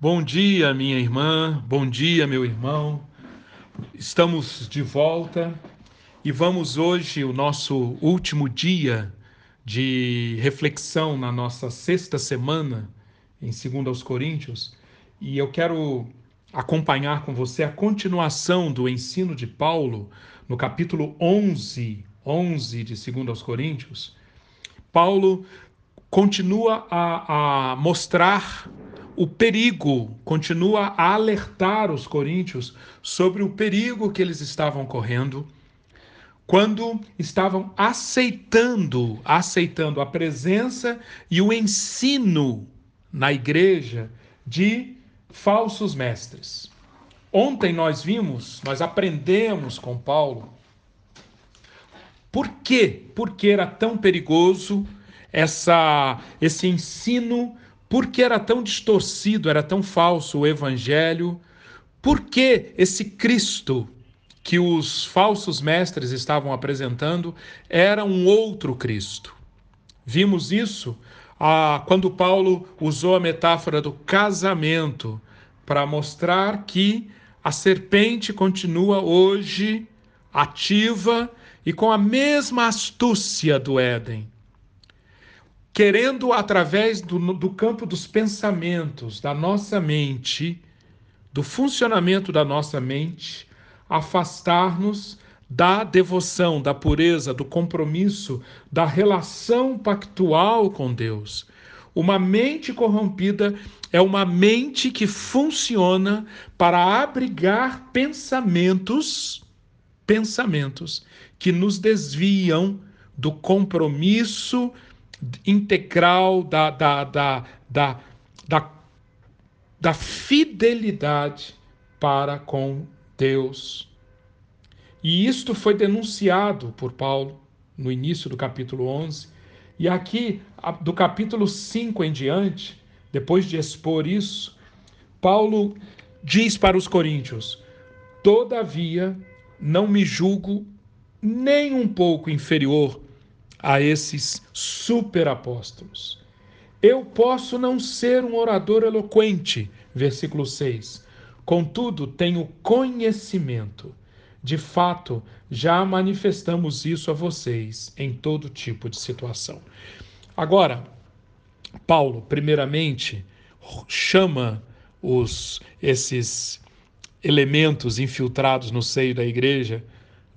Bom dia, minha irmã, bom dia, meu irmão. Estamos de volta e vamos hoje, o nosso último dia de reflexão na nossa sexta semana em 2 aos Coríntios, e eu quero acompanhar com você a continuação do ensino de Paulo no capítulo 11, 11 de 2 aos Coríntios. Paulo continua a, a mostrar o perigo, continua a alertar os coríntios sobre o perigo que eles estavam correndo quando estavam aceitando, aceitando a presença e o ensino na igreja de falsos mestres. Ontem nós vimos, nós aprendemos com Paulo por quê? Porque era tão perigoso essa esse ensino por que era tão distorcido, era tão falso o evangelho? Por que esse Cristo que os falsos mestres estavam apresentando era um outro Cristo? Vimos isso ah, quando Paulo usou a metáfora do casamento para mostrar que a serpente continua hoje ativa e com a mesma astúcia do Éden querendo, através do, do campo dos pensamentos, da nossa mente, do funcionamento da nossa mente, afastar-nos da devoção, da pureza, do compromisso, da relação pactual com Deus. Uma mente corrompida é uma mente que funciona para abrigar pensamentos, pensamentos que nos desviam do compromisso integral da, da, da, da, da, da fidelidade para com Deus. E isto foi denunciado por Paulo no início do capítulo 11. E aqui, do capítulo 5 em diante, depois de expor isso, Paulo diz para os coríntios: Todavia, não me julgo nem um pouco inferior a esses superapóstolos. Eu posso não ser um orador eloquente, versículo 6. Contudo, tenho conhecimento. De fato, já manifestamos isso a vocês em todo tipo de situação. Agora, Paulo, primeiramente, chama os esses elementos infiltrados no seio da igreja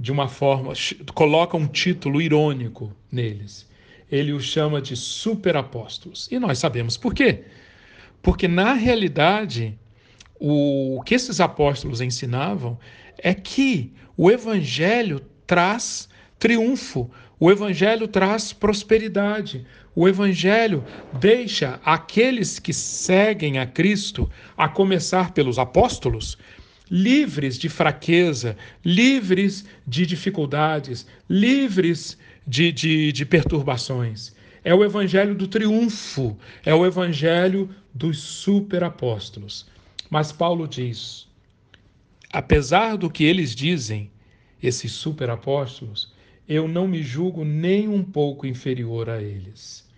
de uma forma, coloca um título irônico neles. Ele os chama de superapóstolos. E nós sabemos por quê. Porque, na realidade, o que esses apóstolos ensinavam é que o evangelho traz triunfo, o evangelho traz prosperidade, o evangelho deixa aqueles que seguem a Cristo, a começar pelos apóstolos, livres de fraqueza, livres de dificuldades, livres de, de, de perturbações. É o evangelho do triunfo, é o evangelho dos superapóstolos. Mas Paulo diz: apesar do que eles dizem, esses superapóstolos, eu não me julgo nem um pouco inferior a eles.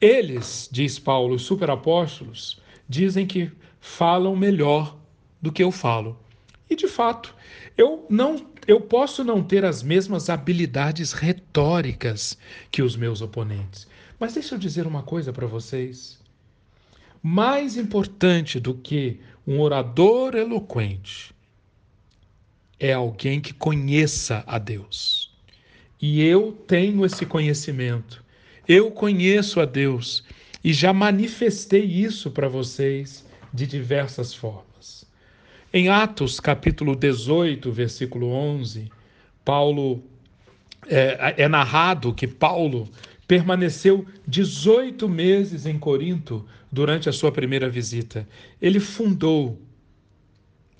Eles, diz Paulo, os superapóstolos, dizem que falam melhor do que eu falo. E de fato, eu não eu posso não ter as mesmas habilidades retóricas que os meus oponentes. Mas deixa eu dizer uma coisa para vocês. Mais importante do que um orador eloquente é alguém que conheça a Deus. E eu tenho esse conhecimento. Eu conheço a Deus e já manifestei isso para vocês de diversas formas. Em Atos, capítulo 18, versículo 11, Paulo é, é narrado que Paulo permaneceu 18 meses em Corinto durante a sua primeira visita. Ele fundou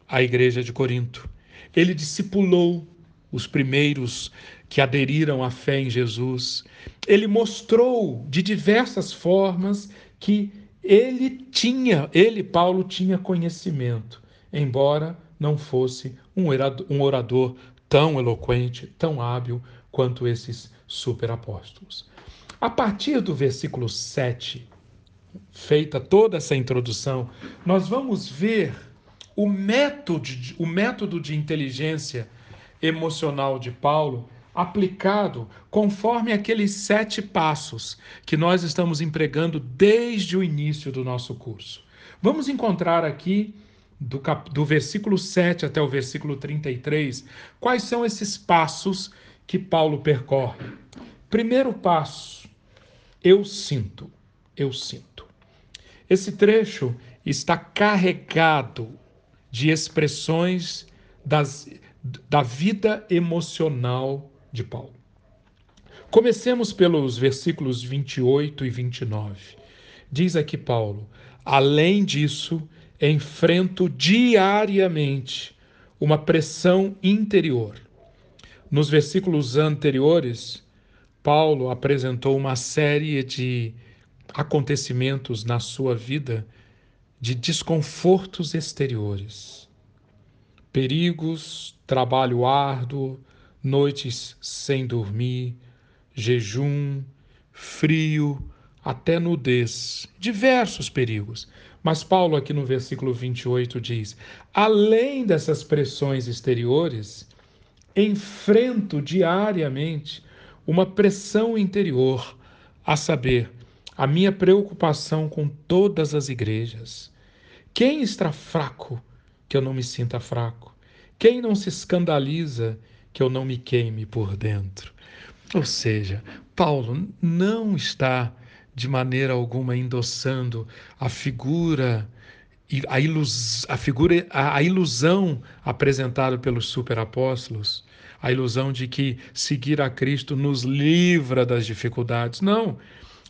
a igreja de Corinto. Ele discipulou os primeiros que aderiram à fé em Jesus. Ele mostrou de diversas formas que ele tinha, ele, Paulo, tinha conhecimento embora não fosse um orador tão eloquente, tão hábil quanto esses superapóstolos. A partir do versículo 7 feita toda essa introdução, nós vamos ver o método, o método de inteligência emocional de Paulo aplicado conforme aqueles sete passos que nós estamos empregando desde o início do nosso curso. Vamos encontrar aqui, do, cap... do versículo 7 até o versículo 33, quais são esses passos que Paulo percorre. Primeiro passo, eu sinto, eu sinto. Esse trecho está carregado de expressões das, da vida emocional de Paulo. Comecemos pelos versículos 28 e 29. Diz aqui Paulo: Além disso, enfrento diariamente uma pressão interior. Nos versículos anteriores, Paulo apresentou uma série de acontecimentos na sua vida de desconfortos exteriores, perigos, trabalho árduo, noites sem dormir, jejum, frio, até nudez, diversos perigos. Mas Paulo, aqui no versículo 28, diz: além dessas pressões exteriores, enfrento diariamente uma pressão interior, a saber, a minha preocupação com todas as igrejas. Quem está fraco que eu não me sinta fraco? Quem não se escandaliza que eu não me queime por dentro. Ou seja, Paulo não está de maneira alguma endossando a figura a, ilus, a figura a, a ilusão apresentada pelos superapóstolos, a ilusão de que seguir a Cristo nos livra das dificuldades. Não.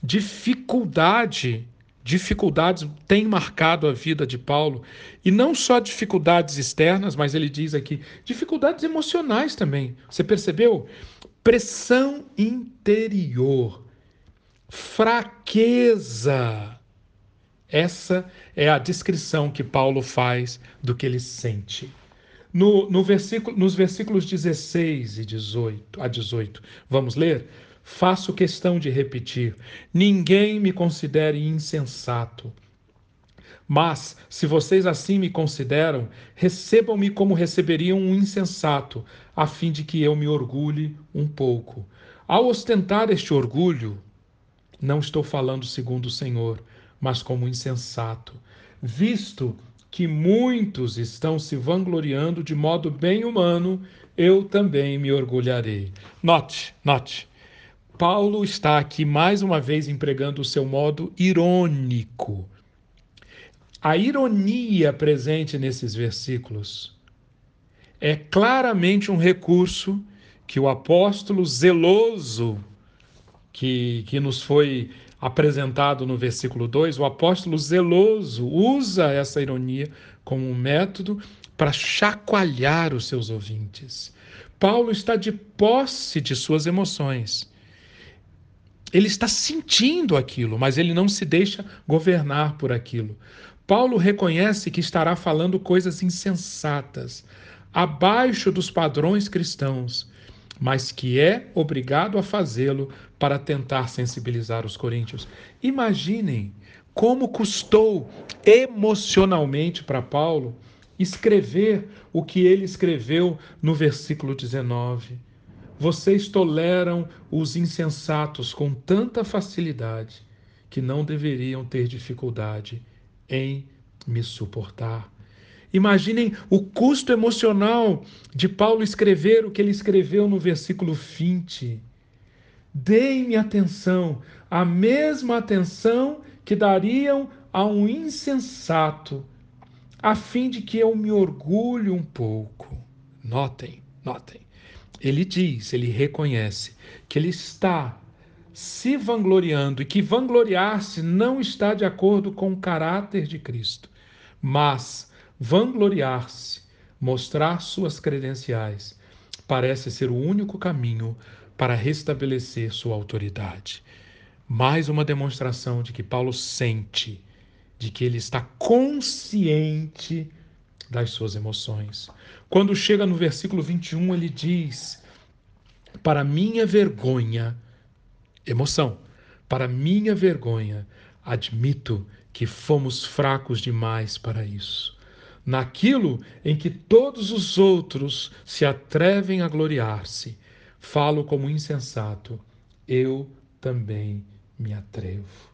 Dificuldade dificuldades têm marcado a vida de Paulo, e não só dificuldades externas, mas ele diz aqui, dificuldades emocionais também. Você percebeu? Pressão interior, fraqueza. Essa é a descrição que Paulo faz do que ele sente. No, no versículo, nos versículos 16 e 18 a 18, vamos ler? Faço questão de repetir: ninguém me considere insensato. Mas, se vocês assim me consideram, recebam-me como receberiam um insensato, a fim de que eu me orgulhe um pouco. Ao ostentar este orgulho, não estou falando segundo o Senhor, mas como insensato, visto que muitos estão se vangloriando de modo bem humano, eu também me orgulharei. Note, note. Paulo está aqui mais uma vez empregando o seu modo irônico. A ironia presente nesses versículos é claramente um recurso que o apóstolo zeloso, que, que nos foi apresentado no versículo 2, o apóstolo zeloso usa essa ironia como um método para chacoalhar os seus ouvintes. Paulo está de posse de suas emoções. Ele está sentindo aquilo, mas ele não se deixa governar por aquilo. Paulo reconhece que estará falando coisas insensatas, abaixo dos padrões cristãos, mas que é obrigado a fazê-lo para tentar sensibilizar os coríntios. Imaginem como custou emocionalmente para Paulo escrever o que ele escreveu no versículo 19 vocês toleram os insensatos com tanta facilidade que não deveriam ter dificuldade em me suportar. Imaginem o custo emocional de Paulo escrever o que ele escreveu no versículo 20. Deem-me atenção, a mesma atenção que dariam a um insensato, a fim de que eu me orgulhe um pouco. Notem, notem ele diz, ele reconhece que ele está se vangloriando e que vangloriar-se não está de acordo com o caráter de Cristo, mas vangloriar-se, mostrar suas credenciais, parece ser o único caminho para restabelecer sua autoridade. Mais uma demonstração de que Paulo sente, de que ele está consciente das suas emoções. Quando chega no versículo 21, ele diz: Para minha vergonha, emoção, para minha vergonha, admito que fomos fracos demais para isso. Naquilo em que todos os outros se atrevem a gloriar-se, falo como insensato, eu também me atrevo.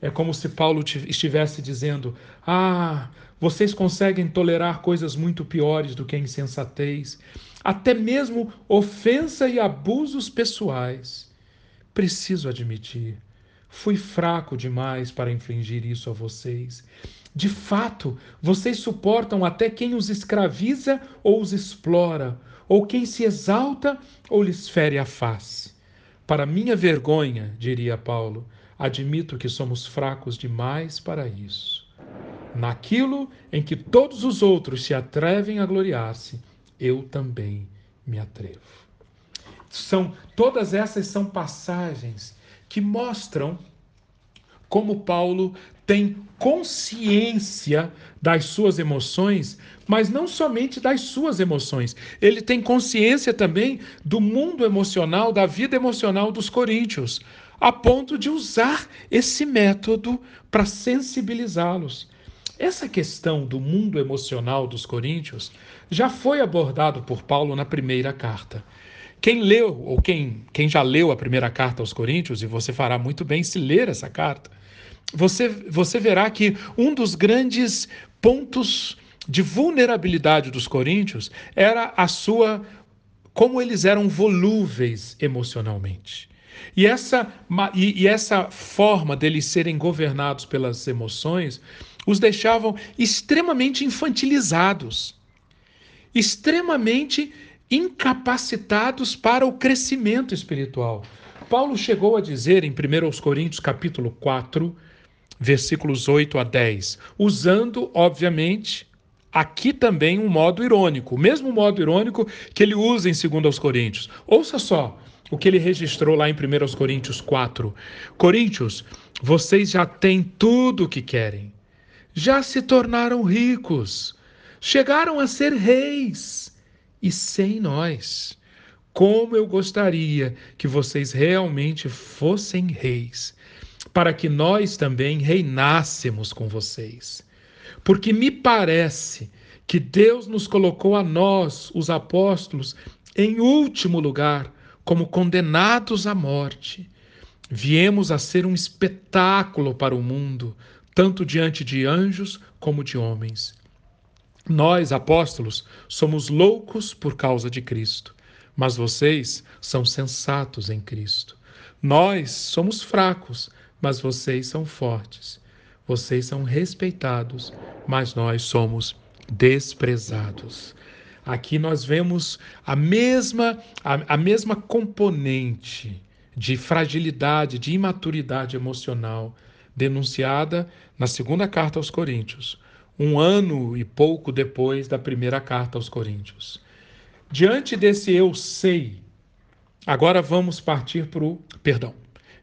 É como se Paulo estivesse dizendo: Ah, vocês conseguem tolerar coisas muito piores do que a insensatez, até mesmo ofensa e abusos pessoais. Preciso admitir, fui fraco demais para infligir isso a vocês. De fato, vocês suportam até quem os escraviza ou os explora, ou quem se exalta ou lhes fere a face. Para minha vergonha, diria Paulo, admito que somos fracos demais para isso. Naquilo em que todos os outros se atrevem a gloriar-se, eu também me atrevo. São todas essas são passagens que mostram como Paulo tem consciência das suas emoções, mas não somente das suas emoções. Ele tem consciência também do mundo emocional, da vida emocional dos coríntios a ponto de usar esse método para sensibilizá-los. Essa questão do mundo emocional dos coríntios já foi abordado por Paulo na primeira carta. Quem leu, ou quem, quem já leu a primeira carta aos Coríntios, e você fará muito bem se ler essa carta, você, você verá que um dos grandes pontos de vulnerabilidade dos coríntios era a sua como eles eram volúveis emocionalmente. E essa, e, e essa forma deles serem governados pelas emoções os deixavam extremamente infantilizados, extremamente incapacitados para o crescimento espiritual. Paulo chegou a dizer em 1 Coríntios capítulo 4, versículos 8 a 10, usando, obviamente, aqui também um modo irônico, o mesmo modo irônico que ele usa em 2 Coríntios. Ouça só, o que ele registrou lá em 1 Coríntios 4. Coríntios, vocês já têm tudo o que querem. Já se tornaram ricos. Chegaram a ser reis. E sem nós. Como eu gostaria que vocês realmente fossem reis, para que nós também reinássemos com vocês. Porque me parece que Deus nos colocou a nós, os apóstolos, em último lugar como condenados à morte. Viemos a ser um espetáculo para o mundo, tanto diante de anjos como de homens. Nós, apóstolos, somos loucos por causa de Cristo, mas vocês são sensatos em Cristo. Nós somos fracos, mas vocês são fortes. Vocês são respeitados, mas nós somos desprezados. Aqui nós vemos a mesma, a, a mesma componente de fragilidade, de imaturidade emocional denunciada na segunda carta aos Coríntios, um ano e pouco depois da primeira carta aos Coríntios. Diante desse eu sei, agora vamos partir para o. Perdão.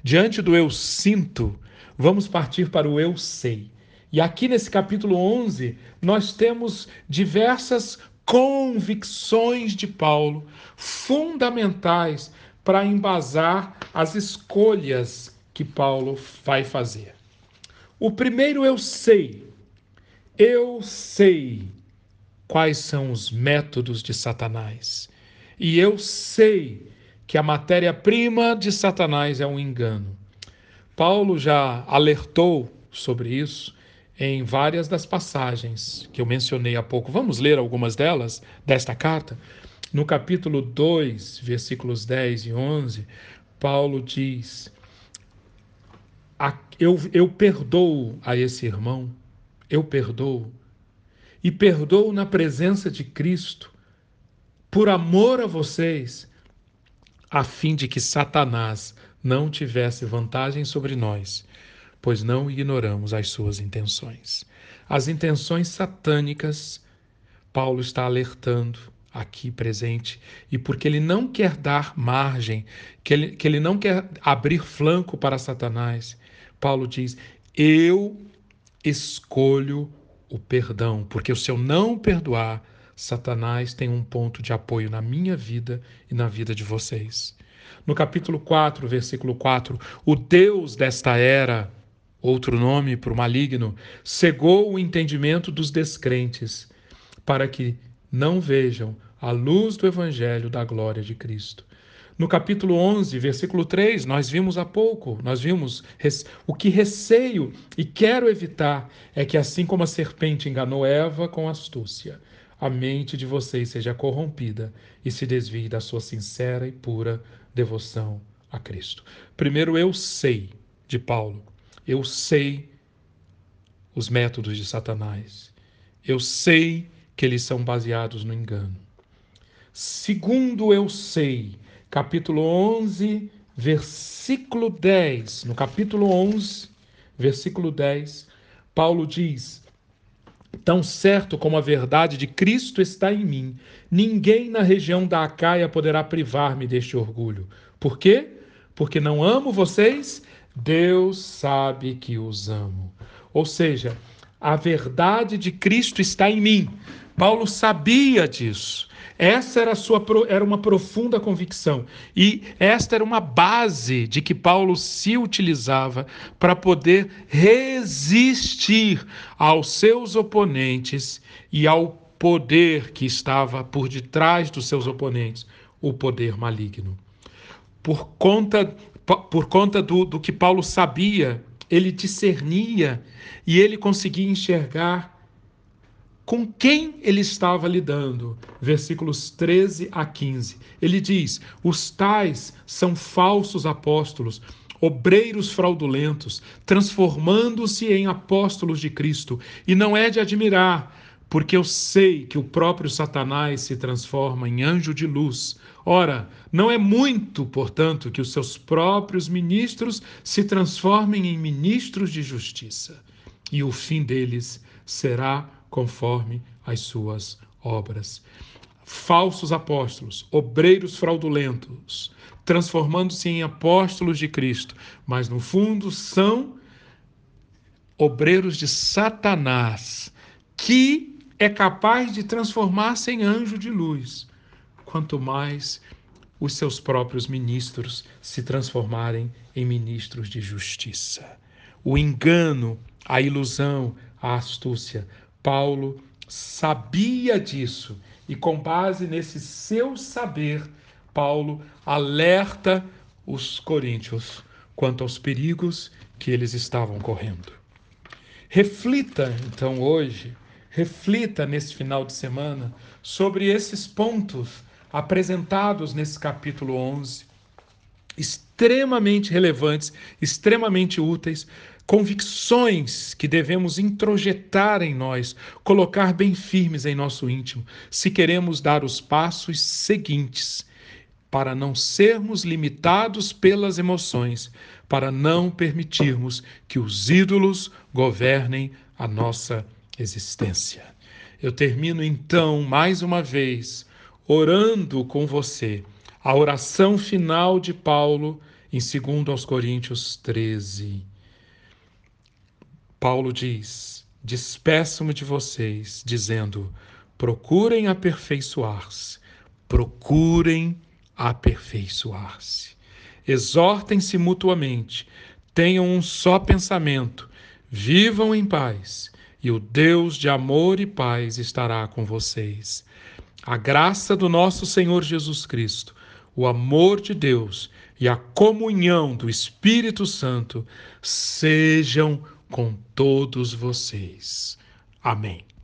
Diante do eu sinto, vamos partir para o eu sei. E aqui nesse capítulo 11, nós temos diversas convicções de Paulo fundamentais para embasar as escolhas que Paulo vai fazer. O primeiro eu sei, eu sei quais são os métodos de Satanás. E eu sei que a matéria-prima de Satanás é um engano. Paulo já alertou sobre isso em várias das passagens que eu mencionei há pouco. Vamos ler algumas delas desta carta? No capítulo 2, versículos 10 e 11, Paulo diz: eu, eu perdoo a esse irmão, eu perdoo, e perdoo na presença de Cristo, por amor a vocês, a fim de que Satanás não tivesse vantagem sobre nós pois não ignoramos as suas intenções. As intenções satânicas, Paulo está alertando aqui presente, e porque ele não quer dar margem, que ele, que ele não quer abrir flanco para Satanás, Paulo diz: Eu escolho o perdão, porque se eu não perdoar, Satanás tem um ponto de apoio na minha vida e na vida de vocês. No capítulo 4, versículo 4, o Deus desta era outro nome para o maligno, cegou o entendimento dos descrentes, para que não vejam a luz do evangelho da glória de Cristo. No capítulo 11, versículo 3, nós vimos há pouco, nós vimos o que receio e quero evitar é que assim como a serpente enganou Eva com astúcia, a mente de vocês seja corrompida e se desvie da sua sincera e pura devoção a Cristo. Primeiro, eu sei, de Paulo, eu sei os métodos de Satanás. Eu sei que eles são baseados no engano. Segundo, eu sei, capítulo 11, versículo 10. No capítulo 11, versículo 10, Paulo diz: Tão certo como a verdade de Cristo está em mim, ninguém na região da Acaia poderá privar-me deste orgulho. Por quê? Porque não amo vocês, Deus sabe que os amo. Ou seja, a verdade de Cristo está em mim. Paulo sabia disso. Essa era, sua, era uma profunda convicção. E esta era uma base de que Paulo se utilizava para poder resistir aos seus oponentes e ao poder que estava por detrás dos seus oponentes o poder maligno. Por conta, por conta do, do que Paulo sabia, ele discernia e ele conseguia enxergar com quem ele estava lidando. Versículos 13 a 15. Ele diz: Os tais são falsos apóstolos, obreiros fraudulentos, transformando-se em apóstolos de Cristo. E não é de admirar, porque eu sei que o próprio Satanás se transforma em anjo de luz. Ora, não é muito, portanto, que os seus próprios ministros se transformem em ministros de justiça, e o fim deles será conforme as suas obras. Falsos apóstolos, obreiros fraudulentos, transformando-se em apóstolos de Cristo, mas no fundo são obreiros de Satanás, que é capaz de transformar-se em anjo de luz, quanto mais os seus próprios ministros se transformarem em ministros de justiça. O engano, a ilusão, a astúcia Paulo sabia disso e, com base nesse seu saber, Paulo alerta os coríntios quanto aos perigos que eles estavam correndo. Reflita, então, hoje, reflita nesse final de semana sobre esses pontos apresentados nesse capítulo 11, extremamente relevantes, extremamente úteis convicções que devemos introjetar em nós, colocar bem firmes em nosso íntimo, se queremos dar os passos seguintes, para não sermos limitados pelas emoções, para não permitirmos que os ídolos governem a nossa existência. Eu termino então, mais uma vez, orando com você, a oração final de Paulo em 2 aos Coríntios 13. Paulo diz: Despeço-me de vocês, dizendo: procurem aperfeiçoar-se, procurem aperfeiçoar-se. Exortem-se mutuamente, tenham um só pensamento, vivam em paz, e o Deus de amor e paz estará com vocês. A graça do nosso Senhor Jesus Cristo, o amor de Deus e a comunhão do Espírito Santo sejam com todos vocês. Amém.